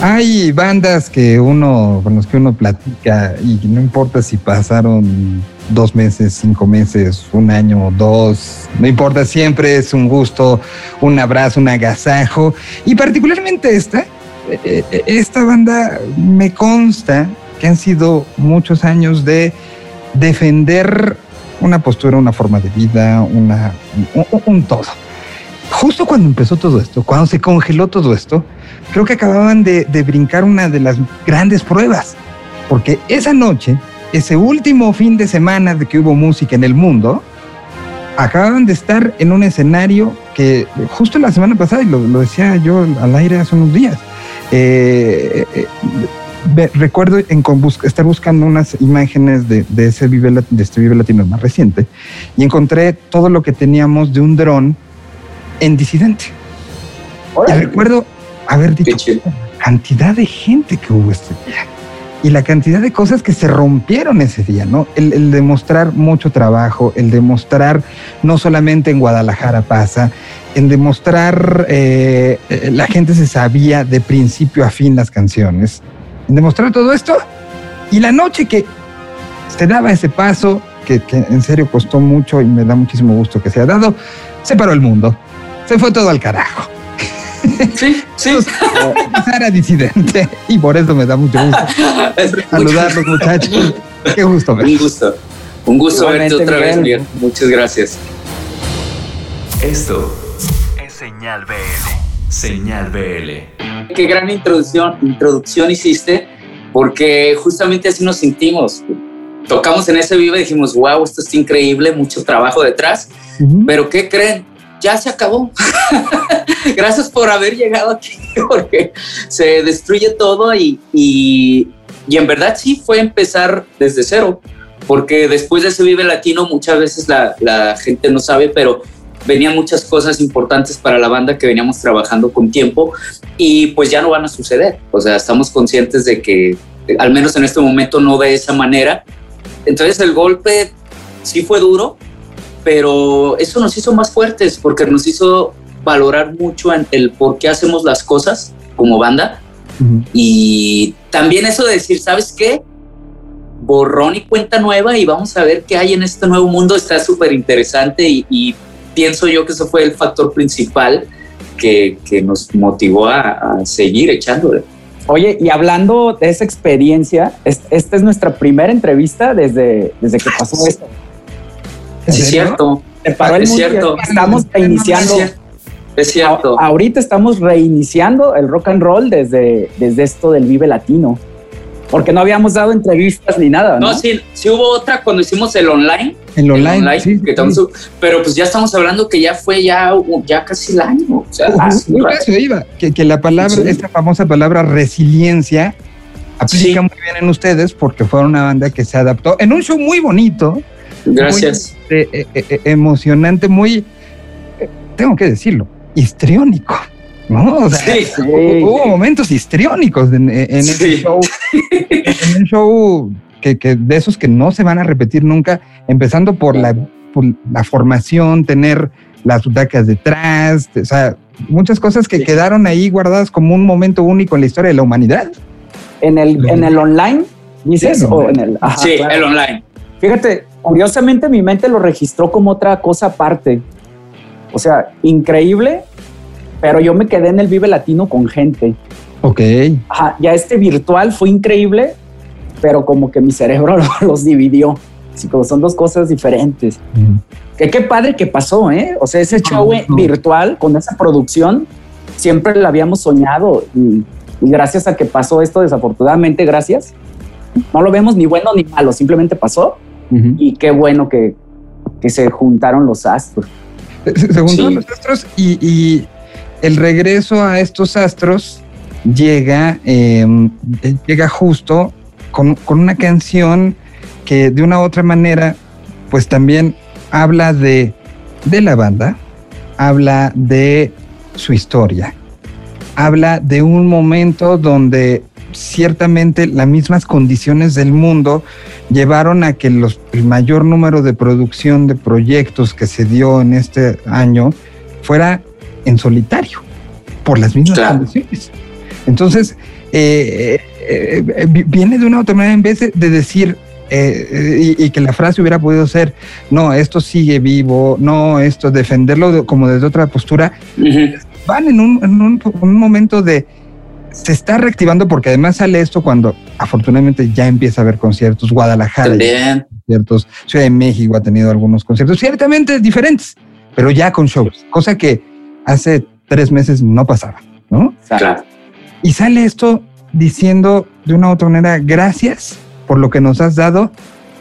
Hay bandas que uno, con los que uno platica y no importa si pasaron dos meses, cinco meses, un año, dos, no importa, siempre es un gusto, un abrazo, un agasajo. Y particularmente esta, eh, eh, esta banda me consta que han sido muchos años de defender una postura, una forma de vida, una, un, todo. Justo cuando empezó todo esto, cuando se congeló todo esto, creo que acababan de, de brincar una de las grandes pruebas, porque esa noche, ese último fin de semana de que hubo música en el mundo, acababan de estar en un escenario que justo la semana pasada, y lo, lo decía yo al aire hace unos días, eh, eh, recuerdo en, estar buscando unas imágenes de, ese Vive, de este Vive Latino más reciente y encontré todo lo que teníamos de un dron en disidente. Y recuerdo haber dicho cantidad de gente que hubo este día y la cantidad de cosas que se rompieron ese día, ¿no? El, demostrar mucho trabajo, el demostrar no solamente en Guadalajara pasa, en demostrar eh, eh, la gente se sabía de principio a fin las canciones, en demostrar todo esto y la noche que se daba ese paso, que, que en serio costó mucho y me da muchísimo gusto que se ha dado, se paró el mundo, se fue todo al carajo. Sí, sí. Era disidente y por eso me da mucho gusto saludarlos, muchachos. Qué gusto, Un gusto. Un gusto verte otra vez, Miguel. Muchas gracias. Esto es Señal BL. Señal BL. Qué gran introducción, introducción hiciste, porque justamente así nos sentimos. Tocamos en ese vivo y dijimos, wow, esto está increíble, mucho trabajo detrás. Pero ¿qué creen? Ya se acabó. Gracias por haber llegado aquí, porque se destruye todo y, y, en verdad sí fue empezar desde cero, porque después de ese Vive Latino muchas veces la, la gente no sabe, pero venían muchas cosas importantes para la banda que veníamos trabajando con tiempo y pues ya no van a suceder. O sea, estamos conscientes de que al menos en este momento no de esa manera. Entonces el golpe sí fue duro, pero eso nos hizo más fuertes porque nos hizo valorar mucho el por qué hacemos las cosas como banda. Y también eso de decir, ¿sabes qué? Borrón y cuenta nueva y vamos a ver qué hay en este nuevo mundo. Está súper interesante y, pienso yo que eso fue el factor principal que, que nos motivó a, seguir echándole. Oye, y hablando de esa experiencia, esta es nuestra primera entrevista desde, desde que pasó esto. Es cierto. es cierto. Estamos reiniciando. Es cierto. ahorita estamos reiniciando el rock and roll desde, desde esto del Vive Latino. Porque no habíamos dado entrevistas ni nada. No, no sí, sí hubo otra cuando hicimos el online. El online. sí, pero pues ya estamos hablando que ya fue ya, ya casi el año. O sea, iba, que, que, la palabra, esta famosa palabra resiliencia, aplica muy bien en ustedes porque fueron una banda que se adaptó en un show muy bonito. Gracias. Eh, eh, eh, emocionante, muy, tengo que decirlo, histriónico. ¿no? hubo momentos histriónicos en, en show, en un show que, de esos que no se van a repetir nunca, empezando por la, la formación, tener las butacas detrás, o sea, muchas cosas que quedaron ahí guardadas como un momento único en la historia de la humanidad. En el, en el online, dices, o en el, sí, el online. Fíjate, curiosamente mi mente lo registró como otra cosa aparte. O sea, increíble, pero yo me quedé en el Vive Latino con gente. Ok. Ajá, ya este virtual fue increíble, pero como que mi cerebro los dividió. Así como son dos cosas diferentes. Que qué padre que pasó, ¿eh? O sea, ese show virtual con esa producción siempre lo habíamos soñado y, y gracias a que pasó esto, desafortunadamente, gracias, no lo vemos ni bueno ni malo, simplemente pasó y qué bueno que, se juntaron los astros. Se, juntaron los astros y, el regreso a estos astros llega, em, llega justo con, una canción que de una u otra manera, pues también habla de, de la banda, habla de su historia, habla de un momento donde ciertamente las mismas condiciones del mundo llevaron a que los, el mayor número de producción de proyectos que se dio en este año fuera en solitario, por las mismas condiciones. Entonces, eh, eh, eh, viene de una otra manera en vez de, decir, y, que la frase hubiera podido ser, no, esto sigue vivo, no, esto, defenderlo como desde otra postura, van en un, en un, momento de, se está reactivando porque además sale esto cuando afortunadamente ya empieza a haber conciertos, Guadalajara, conciertos, Ciudad de México ha tenido algunos conciertos, ciertamente diferentes, pero ya con shows, cosa que hace tres meses no pasaba, ¿no? Claro. Y sale esto diciendo de una u otra manera, gracias por lo que nos has dado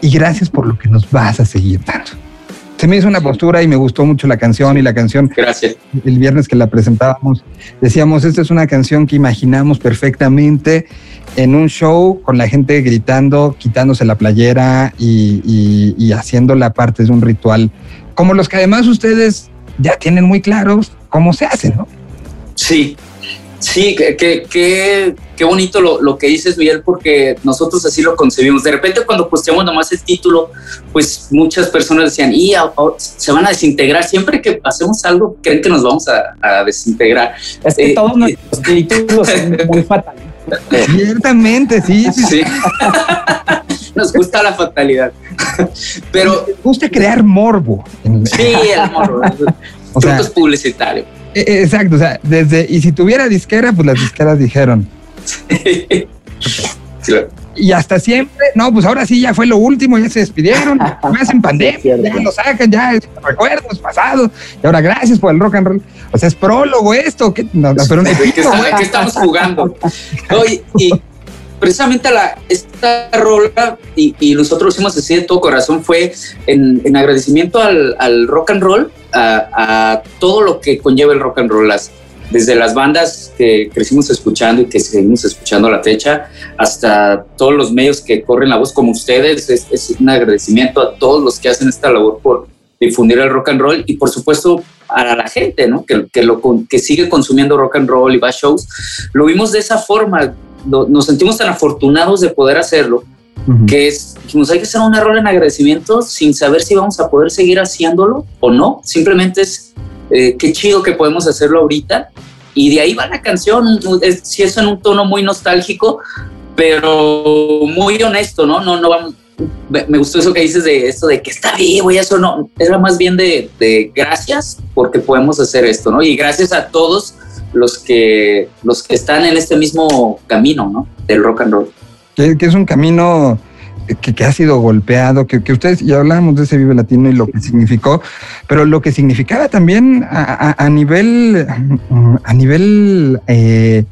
y gracias por lo que nos vas a seguir dando. Se me hizo una postura y me gustó mucho la canción y la canción. Gracias. El viernes que la presentábamos, decíamos, esta es una canción que imaginamos perfectamente en un show con la gente gritando, quitándose la playera y, y haciendo la parte de un ritual, como los que además ustedes ya tienen muy claros cómo se hace, ¿no? Sí, Sí, qué qué bonito lo, lo, que dices, Miguel, porque nosotros así lo concebimos. De repente, cuando posteamos nomás el título, pues muchas personas decían, y se van a desintegrar. Siempre que hacemos algo, creen que nos vamos a, desintegrar. Es que eh, todos eh, nuestros títulos son muy fatales. Ciertamente, sí, sí. sí. nos gusta la fatalidad. Pero. Nos gusta crear morbo. Sí, el morbo. o sea, publicitario. E, e, exacto, o sea, desde, y si tuviera disquera, pues las disqueras dijeron. Y hasta siempre, no, pues ahora sí ya fue lo último, ya se despidieron, me hacen pandemia, ya lo sacan, ya recuerdos pasados, y ahora gracias por el rock and roll. O sea, es prólogo esto, que no, pero ¿Qué, estamos jugando? y precisamente la, esta rola, y, nosotros lo hicimos así de todo corazón, fue en, agradecimiento al, rock and roll, a, todo lo que conlleva el rock and roll, desde las bandas que crecimos escuchando y que seguimos escuchando a la fecha, hasta todos los medios que corren la voz como ustedes, es, un agradecimiento a todos los que hacen esta labor por difundir el rock and roll y por supuesto a la gente, ¿no? Que, que, lo, que sigue consumiendo rock and roll y va a shows. Lo vimos de esa forma, nos sentimos tan afortunados de poder hacerlo, que es, dijimos, hay que hacer un error en agradecimiento sin saber si vamos a poder seguir haciéndolo o no. Simplemente es, eh, qué chido que podemos hacerlo ahorita. Y de ahí va la canción, si es en un tono muy nostálgico, pero muy honesto, ¿no? No, no vamos, me gustó eso que dices de esto de que está vivo y eso no, era más bien de, de, gracias porque podemos hacer esto, ¿no? Y gracias a todos los que, los que están en este mismo camino, ¿no? Del rock and roll. Que, es un camino que, ha sido golpeado, que, ustedes ya hablamos de ese Vive Latino y lo que significó, pero lo que significaba también a, nivel, a nivel eh,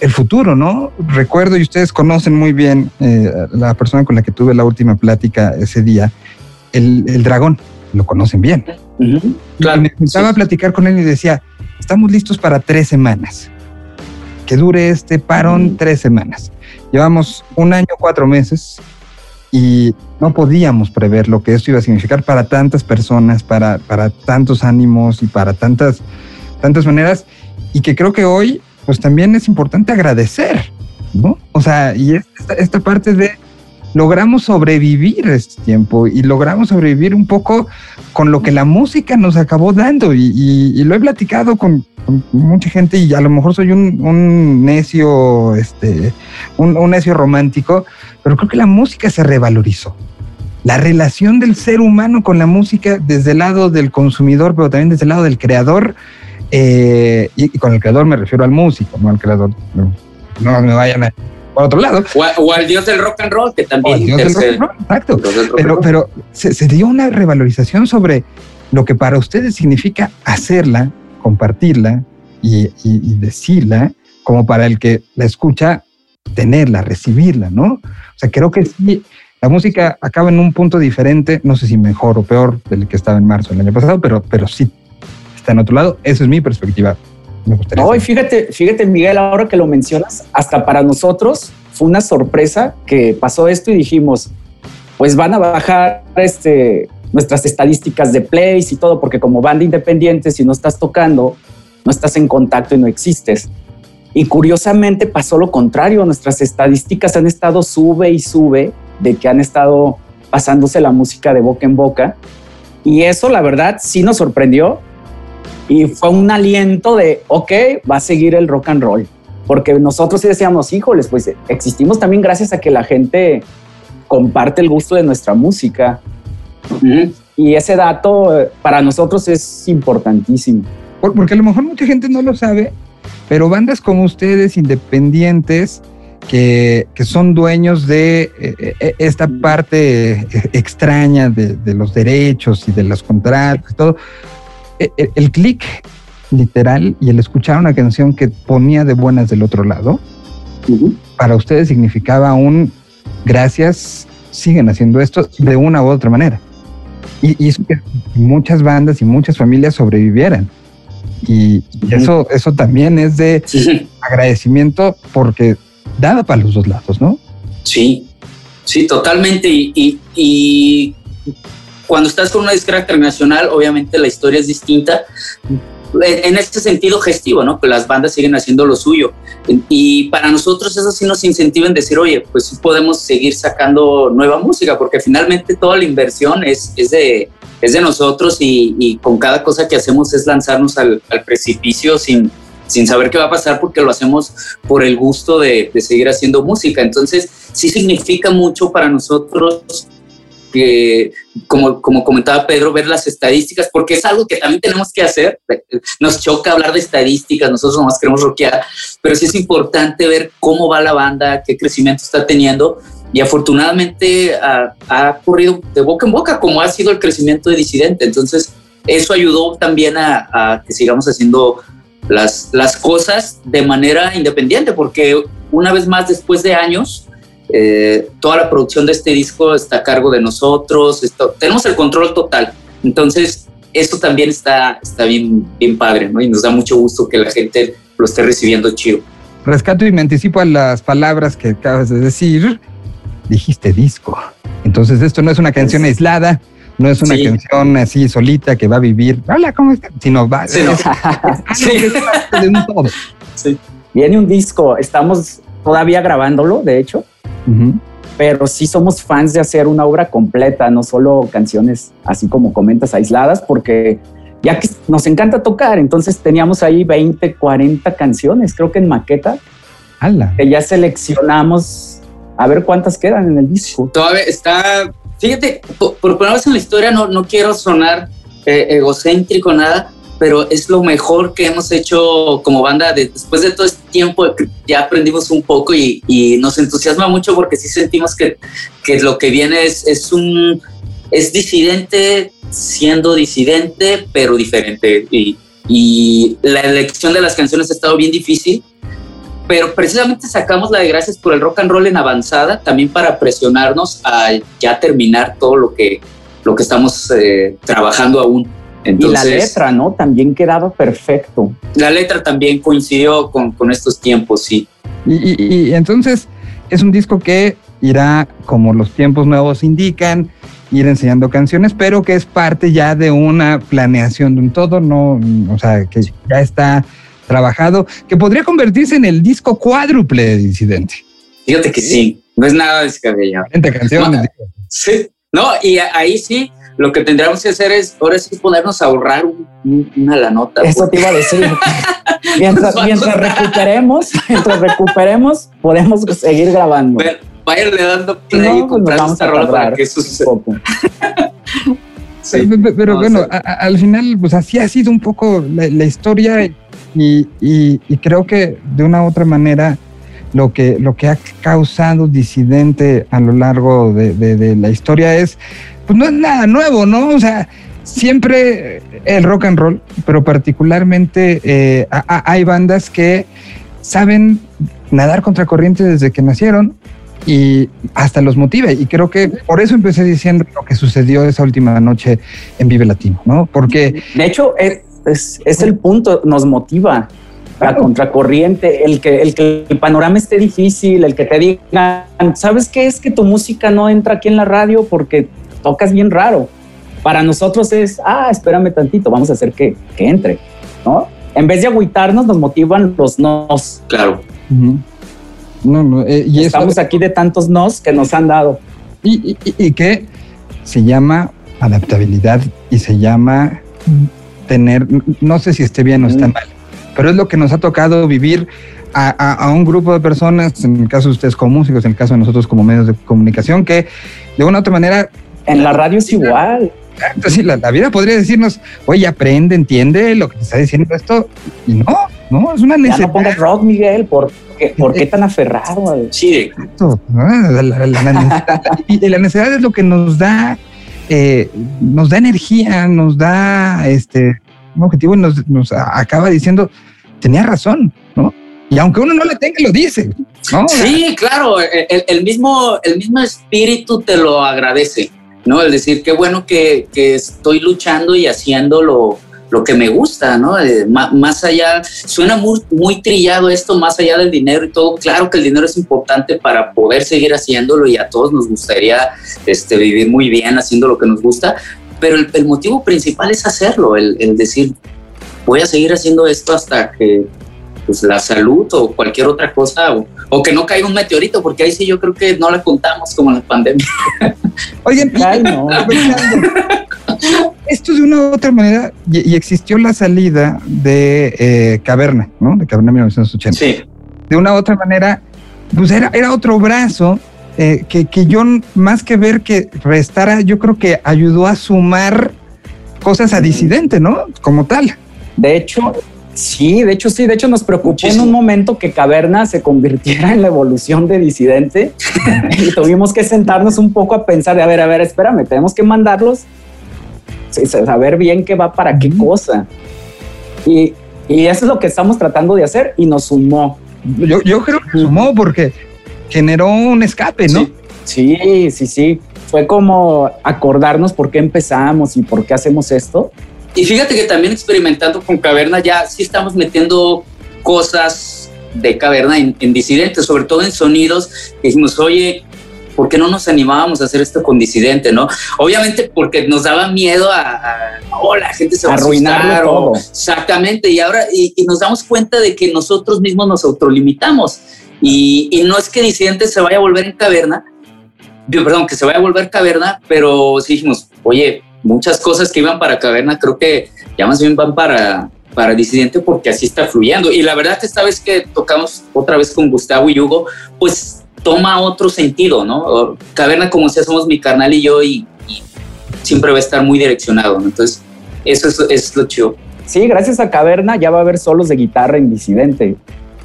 el futuro, ¿no? Recuerdo y ustedes conocen muy bien eh, la persona con la que tuve la última plática ese día, el, dragón, lo conocen bien. claro, me empezaba a platicar con él y decía, estamos listos para tres semanas. Que dure este parón tres semanas. Llevamos un año, cuatro meses y no podíamos prever lo que esto iba a significar para tantas personas, para, para tantos ánimos y para tantas, tantas maneras. Y que creo que hoy, pues también es importante agradecer, ¿no? O sea, y esta, esta parte de logramos sobrevivir este tiempo y logramos sobrevivir un poco con lo que la música nos acabó dando. Y, lo he platicado con, mucha gente y a lo mejor soy un, necio, este, un, necio romántico, pero creo que la música se revalorizó. La relación del ser humano con la música desde el lado del consumidor, pero también desde el lado del creador, eh, y, con el creador me refiero al músico, no al creador. No, no me vayan a otro lado. O, al dios del rock and roll, que también. Dios del rock and roll, exacto. Pero, pero se, dio una revalorización sobre lo que para ustedes significa hacerla, compartirla y, decirla, como para el que la escucha, tenerla, recibirla, ¿no? O sea, creo que sí, la música acaba en un punto diferente, no sé si mejor o peor del que estaba en marzo del año pasado, pero, pero sí está en otro lado. Esa es mi perspectiva no, y fíjate, fíjate, Miguel, ahora que lo mencionas, hasta para nosotros fue una sorpresa que pasó esto y dijimos, pues van a bajar este, nuestras estadísticas de plays y todo, porque como banda independiente, si no estás tocando, no estás en contacto y no existes. Y curiosamente pasó lo contrario, nuestras estadísticas han estado sube y sube de que han estado pasándose la música de boca en boca. Y eso, la verdad, sí nos sorprendió y fue un aliento de, ok, va a seguir el rock and roll. porque nosotros sí decíamos, híjoles, pues existimos también gracias a que la gente comparte el gusto de nuestra música. Y ese dato eh, para nosotros es importantísimo. Porque a lo mejor mucha gente no lo sabe, pero bandas como ustedes, independientes, que, son dueños de eh, eh, esta parte extraña de, los derechos y de los contratos y todo, el, el clic literal y el escuchar una canción que ponía de buenas del otro lado, para ustedes significaba un gracias, siguen haciendo esto de una u otra manera. Y hizo que muchas bandas y muchas familias sobrevivieran. Y, eso, eso también es de agradecimiento porque daba para los dos lados, ¿no? Sí, sí, totalmente. Y, y cuando estás con una disquera internacional, obviamente la historia es distinta, en este sentido gestivo, ¿no? Que las bandas siguen haciendo lo suyo. Y para nosotros eso sí nos incentiva en decir, oye, pues sí podemos seguir sacando nueva música, porque finalmente toda la inversión es, es, de, es de nosotros y, con cada cosa que hacemos es lanzarnos al, precipicio sin, sin saber qué va a pasar porque lo hacemos por el gusto de, de seguir haciendo música. Entonces sí significa mucho para nosotros que, como, como comentaba Pedro, ver las estadísticas, porque es algo que también tenemos que hacer. Nos choca hablar de estadísticas, nosotros nomás queremos rockear, pero sí es importante ver cómo va la banda, qué crecimiento está teniendo. Y afortunadamente ha, ha corrido de boca en boca, como ha sido el crecimiento de Disidente. Entonces, eso ayudó también a, a que sigamos haciendo las, las cosas de manera independiente, porque una vez más, después de años, eh, toda la producción de este disco está a cargo de nosotros, tenemos el control total. Entonces, eso también está, está bien, bien padre, ¿no? Y nos da mucho gusto que la gente lo esté recibiendo chido. Rescato y me anticipo a las palabras que acabas de decir. Dijiste disco. Entonces, esto no es una canción aislada, no es una canción así solita que va a vivir, hola, ¿cómo estás? Sino va sí, de un todo. Sí. Viene un disco, estamos todavía grabándolo, de hecho. Pero sí somos fans de hacer una obra completa, no solo canciones así como comentas aisladas, porque ya que nos encanta tocar, entonces teníamos ahí 20, 40 canciones, creo que en maqueta, que ya seleccionamos a ver cuántas quedan en el disco. Todavía está, fíjate, por, por primera vez en la historia no, no quiero sonar eh, egocéntrico, nada, pero es lo mejor que hemos hecho como banda. después de todo este tiempo ya aprendimos un poco y, nos entusiasma mucho porque sí sentimos que, que lo que viene es, es, un es disidente siendo disidente pero diferente y, la elección de las canciones ha estado bien difícil pero precisamente sacamos la de gracias por el rock and roll en avanzada también para presionarnos a ya terminar todo lo que lo que estamos eh, trabajando aún y la letra, ¿no? También quedaba perfecto. La letra también coincidió con, con estos tiempos, sí. Y, entonces es un disco que irá, como los tiempos nuevos indican, ir enseñando canciones, pero que es parte ya de una planeación de un todo, no, o sea, que ya está trabajado, que podría convertirse en el disco cuádruple de Disidente. Fíjate que sí, no es nada descabellado. 40 canciones. sí, no, y ahí sí, lo que tendríamos que hacer es ahora sí ponernos a ahorrar una la nota. Eso te iba a decir. mientras, recuperemos, mientras recuperemos, podemos seguir grabando. Bueno, váyanle dando play y pues comprar esta rola para que eso suceda. sí, pero, bueno, al final, pues así ha sido un poco la, historia y, y, creo que de una u otra manera lo que, lo que ha causado disidente a lo largo de, de la historia es pues no es nada nuevo, ¿no? O sea, siempre el rock and roll, pero particularmente eh, hay bandas que saben nadar contra corriente desde que nacieron y hasta los motiva. Y creo que por eso empecé diciendo lo que sucedió esa última noche en Vive Latino, ¿no? Porque... De hecho, es, es, el punto, nos motiva la contracorriente, el que, el que el panorama esté difícil, el que te digan, ¿sabes qué es que tu música no entra aquí en la radio porque tocas bien raro. Para nosotros es, ah, espérame tantito, vamos a hacer que, que entre, ¿no? En vez de agüitarnos, nos motivan los nos. Claro. No, no, eh, y Estamos aquí de tantos nos que nos han dado. Y, y, y, que se llama adaptabilidad y se llama tener, no sé si esté bien o está mal, pero es lo que nos ha tocado vivir a, un grupo de personas, en el caso de ustedes como músicos, en el caso de nosotros como medios de comunicación, que de una u otra manera... En la radio es igual. Sí, la, vida podría decirnos, oye, aprende, entiende lo que te está diciendo esto. Y no, no, es una necesidad. Ya no pongas rock, Miguel, ¿por qué, ¿por qué tan aferrado? Sí, exacto. La, necesidad, y la necesidad es lo que nos da, eh, nos da energía, nos da este un objetivo y nos, nos acaba diciendo, tenía razón, ¿no? Y aunque uno no le tenga, lo dice. ¿no? Sí, claro, el, mismo, el mismo espíritu te lo agradece, ¿no? El decir, qué bueno que, que estoy luchando y haciendo lo, lo que me gusta, ¿no? Eh, más, allá, suena muy, muy trillado esto, más allá del dinero y todo. Claro que el dinero es importante para poder seguir haciéndolo y a todos nos gustaría este, vivir muy bien haciendo lo que nos gusta, pero el, el motivo principal es hacerlo, el, el decir, voy a seguir haciendo esto hasta que pues la salud o cualquier otra cosa o, que no caiga un meteorito, porque ahí sí yo creo que no la contamos como la pandemia. Oye, no. esto de una u otra manera, y, existió la salida de eh, Caverna, ¿no? De Caverna 1980. Sí. De una u otra manera, pues era, era otro brazo eh, que, que yo, más que ver que restara, yo creo que ayudó a sumar cosas a disidente, ¿no? Como tal. De hecho, Sí, de hecho sí, de hecho nos preocupó en un momento que Caverna se convirtiera en la evolución de disidente y tuvimos que sentarnos un poco a pensar de, a ver, a ver, espérame, tenemos que mandarlos, saber bien qué va para qué cosa. Y, eso es lo que estamos tratando de hacer y nos sumó. Yo, yo creo que sumó porque generó un escape, ¿no? sí, sí, sí. Fue como acordarnos por qué empezamos y por qué hacemos esto y fíjate que también experimentando con Caverna ya sí estamos metiendo cosas de Caverna en, disidentes, sobre todo en sonidos. dijimos, oye, ¿por qué no nos animábamos a hacer esto con disidente, no? Obviamente porque nos daba miedo a, oh, la gente se va a arruinar todo. Exactamente, y ahora y, nos damos cuenta de que nosotros mismos nos autolimitamos. Y, y no es que disidente se vaya a volver en caverna, perdón, que se vaya a volver caverna, pero sí dijimos, oye, muchas cosas que iban para Caverna creo que ya más bien van para, para Disidente porque así está fluyendo. Y la verdad esta vez que tocamos otra vez con Gustavo y Hugo, pues toma otro sentido, ¿no? Caverna, como si somos mi carnal y yo, y, siempre va a estar muy direccionado, Entonces, eso es, es, lo chido. Sí, gracias a Caverna ya va a haber solos de guitarra en Disidente,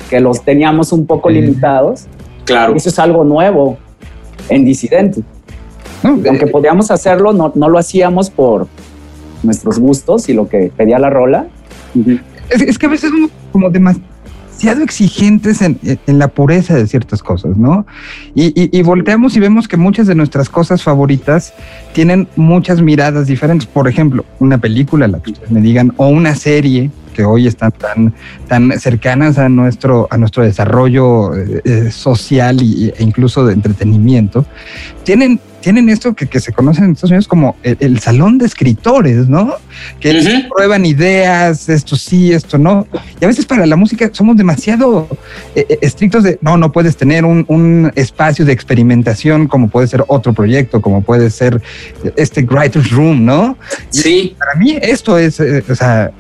que los teníamos un poco limitados. Claro. Eso es algo nuevo en Disidente. Aunque podíamos hacerlo, no, no, lo hacíamos por nuestros gustos y lo que pedía la rola. es, que a veces somos como demasiado exigentes en, en, la pureza de ciertas cosas, ¿no? Y, y, volteamos y vemos que muchas de nuestras cosas favoritas tienen muchas miradas diferentes. Por ejemplo, una película, la que ustedes me digan, o una serie que hoy están tan, tan cercanas a nuestro, a nuestro desarrollo eh, eh, social e incluso de entretenimiento, tienen tienen esto que, se conoce en Estados Unidos como el, salón de escritores, ¿no? Que prueban ideas, esto sí, esto no. Y a veces para la música somos demasiado eh, eh, estrictos de, no, no puedes tener un, espacio de experimentación como puede ser otro proyecto, como puede ser este Writer's Room, ¿no? Sí. para mí esto es, eh, o sea,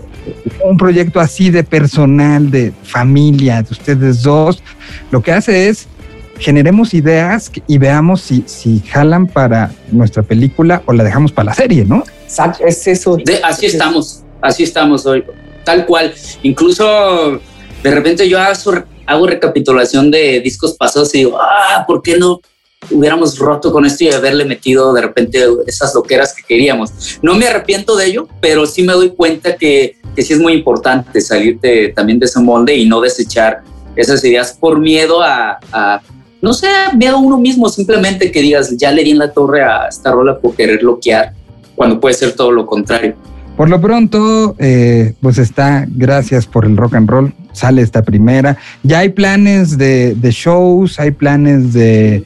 un proyecto así de personal, de familia, de ustedes dos, lo que hace es generemos ideas y veamos si, si jalan para nuestra película o la dejamos para la serie, ¿no? Exacto, es eso. así estamos, así estamos hoy, tal cual. Incluso de repente yo hago, recapitulación de discos pasados y digo, ah, ¿por qué no hubiéramos roto con esto y haberle metido de repente esas loqueras que queríamos? No me arrepiento de ello, pero sí me doy cuenta que, que sí es muy importante salirte también de ese molde y no desechar esas ideas por miedo a, a no sé, veo uno mismo simplemente que digas, ya le di en la torre a esta rola por querer bloquear, cuando puede ser todo lo contrario. Por lo pronto, eh, pues está, gracias por el rock and roll, sale esta primera. Ya hay planes de, shows, hay planes de,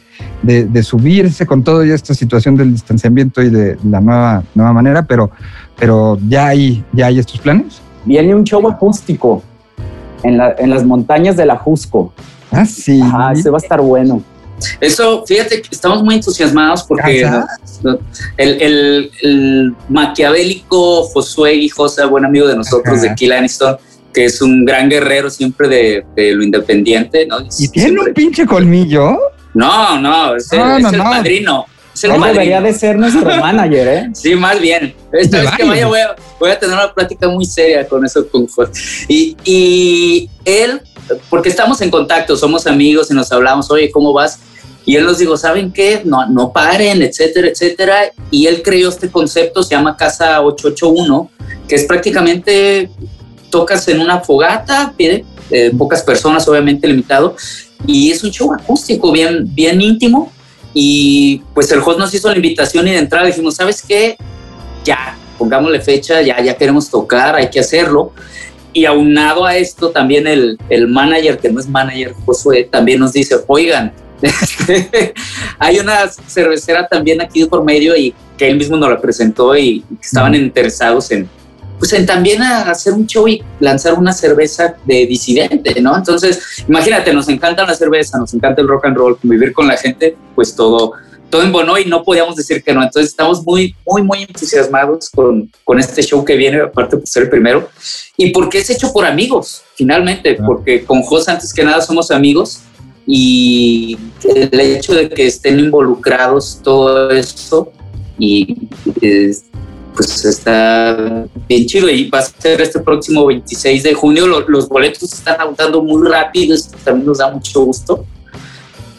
subirse con toda esta situación del distanciamiento y de la nueva, nueva manera, pero, pero ya, hay, ya hay estos planes. Viene un show acústico en, en las montañas de la Jusco. Ah, sí. Ajá, ese va a estar bueno. Eso, fíjate que estamos muy entusiasmados porque el, el, maquiavélico Josué y José, buen amigo de nosotros de Kill Aniston, que es un gran guerrero siempre de, de lo independiente, ¿no? ¿Y tiene un pinche colmillo? No, no, es el, es el padrino. Es el Él debería de ser nuestro manager, ¿eh? Sí, más bien. Esta vez que vaya voy a, voy a tener una plática muy seria con eso con Jorge. Y, y él, porque estamos en contacto, somos amigos y nos hablamos, oye, ¿cómo vas? Y él nos dijo, ¿saben qué? No, no paren, etcétera, etcétera. Y él creó este concepto, se llama Casa 881, que es prácticamente tocas en una fogata, pide, eh, pocas personas, obviamente limitado, y es un show acústico bien, bien íntimo. Y pues el host nos hizo la invitación y de entrada dijimos, ¿sabes qué? Ya, pongámosle fecha, ya, ya queremos tocar, hay que hacerlo. Y aunado a esto, también el, el manager, que no es manager, Josué, también nos dice, oigan, este, hay una cervecera también aquí por medio y que él mismo nos la presentó y, estaban interesados en, pues en también a hacer un show y lanzar una cerveza de disidente, ¿no? Entonces, imagínate, nos encanta la cerveza, nos encanta el rock and roll, convivir con la gente, pues todo, todo embonó y no podíamos decir que no. Entonces, estamos muy, muy, muy entusiasmados con, con este show que viene, aparte por ser el primero, y porque es hecho por amigos, finalmente, Claro. porque con Jos antes que nada somos amigos y el hecho de que estén involucrados todo eso y eh, pues está bien chido y va a ser este próximo 26 de junio. Lo- los boletos están agotando muy rápido, esto también nos da mucho gusto.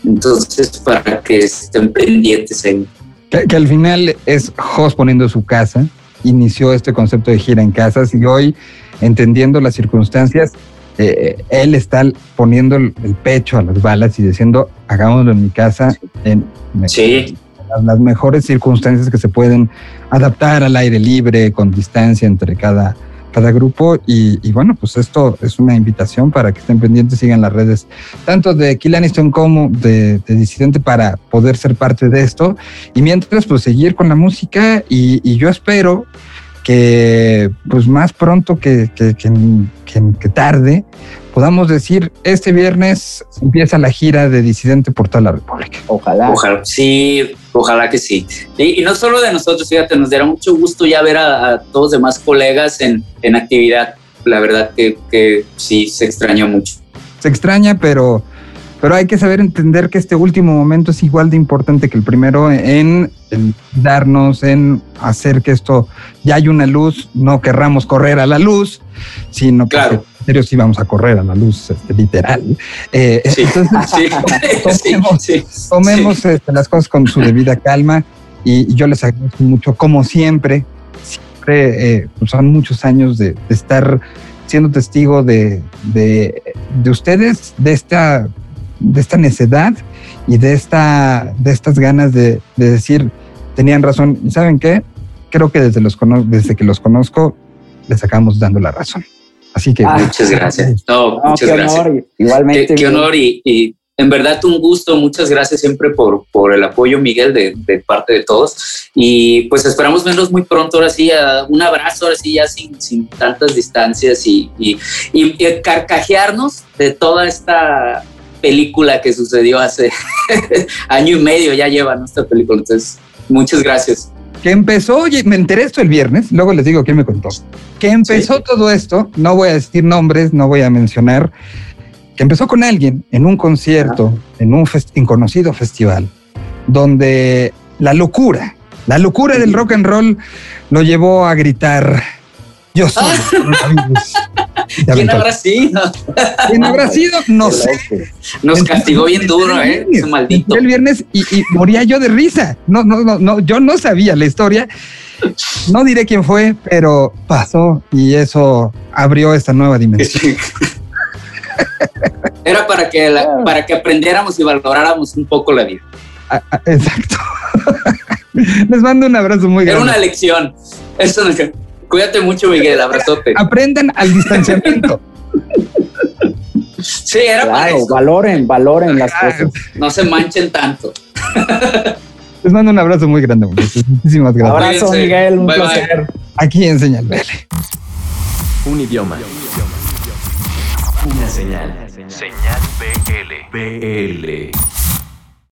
Entonces, para que estén pendientes ahí. Que, que al final es Jos poniendo su casa, inició este concepto de gira en casas y hoy, entendiendo las circunstancias, eh, él está poniendo el, el pecho a las balas y diciendo, hagámoslo en mi casa, en, Sí. Las, mejores circunstancias que se pueden adaptar al aire libre, con distancia entre cada, cada grupo. Y, bueno, pues esto es una invitación para que estén pendientes, sigan las redes, tanto de Kill Aniston como de, de Disidente, para poder ser parte de esto. Y mientras, pues seguir con la música. Y, yo espero que, pues más pronto que, que, que- que tarde, podamos decir, este viernes empieza la gira de Disidente por toda la República. Ojalá. Ojalá, sí, ojalá que sí. Y, y no solo de nosotros, fíjate, nos dará mucho gusto ya ver a, a todos demás colegas en, en actividad. La verdad que, que sí, se extraña mucho. se extraña, pero, pero hay que saber entender que este último momento es igual de importante que el primero en, en darnos, en hacer que esto ya hay una luz, no querramos correr a la luz, sino que Claro. en serio sí vamos a correr a la luz, este, literal. Eh, Sí, Entonces, sí, sí, tomemos, sí, tomemos este, las cosas con su debida calma y, yo les agradezco mucho, como siempre, siempre eh, pues son muchos años de, de estar siendo testigo de, de, de ustedes, de esta, de esta necedad y de, esta, de estas ganas de, de decir, tenían razón. ¿Y saben qué? Creo que desde, los desde que los conozco, les acabamos dando la razón. Así que Ah, Muchas gracias. No, No, muchas qué gracias. honor. Igualmente. Qué, qué honor y, y en verdad un gusto. Muchas gracias siempre por, por el apoyo, Miguel, de, de parte de todos. Y pues esperamos verlos muy pronto, ahora sí, a- un abrazo, ahora sí, ya sin, sin tantas distancias y, y, y- y carcajearnos de toda esta película que sucedió hace año y medio, ya lleva nuestra película. Entonces, muchas gracias. Que empezó, oye, me enteré esto el viernes, luego les digo quién me contó, que empezó Sí. todo esto, no voy a decir nombres, no voy a mencionar, que empezó con alguien en un concierto, en un fest- inconocido festival, donde la locura, la locura del rock and roll lo llevó a gritar, yo soy el coronavirus". Y ¿Quién habrá sido? ¿Quién habrá sido? No sé. Nos Entonces, castigó bien duro, ¿eh? Ese maldito. El viernes y, y moría yo de risa. No, no, no, no, yo no sabía la historia. No diré quién fue, pero pasó y eso abrió esta nueva dimensión. Era para que, la- para que aprendiéramos y valoráramos un poco la vida. Ah, ah, Exacto. Les mando un abrazo muy Era grande. una lección. Eso no- Cuídate mucho, Miguel. Abrazote. Aprendan al distanciamiento. Sí, era para Claro, eso. valoren, valoren las cosas. No se manchen tanto. Les mando un abrazo muy grande. muchachos. Muchísimas gracias. Abrazo, Cuídense. Miguel, un Bye, bye. placer. Aquí en Señal BL. Un idioma. Una señal. Señal BL. BL.